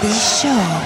必须。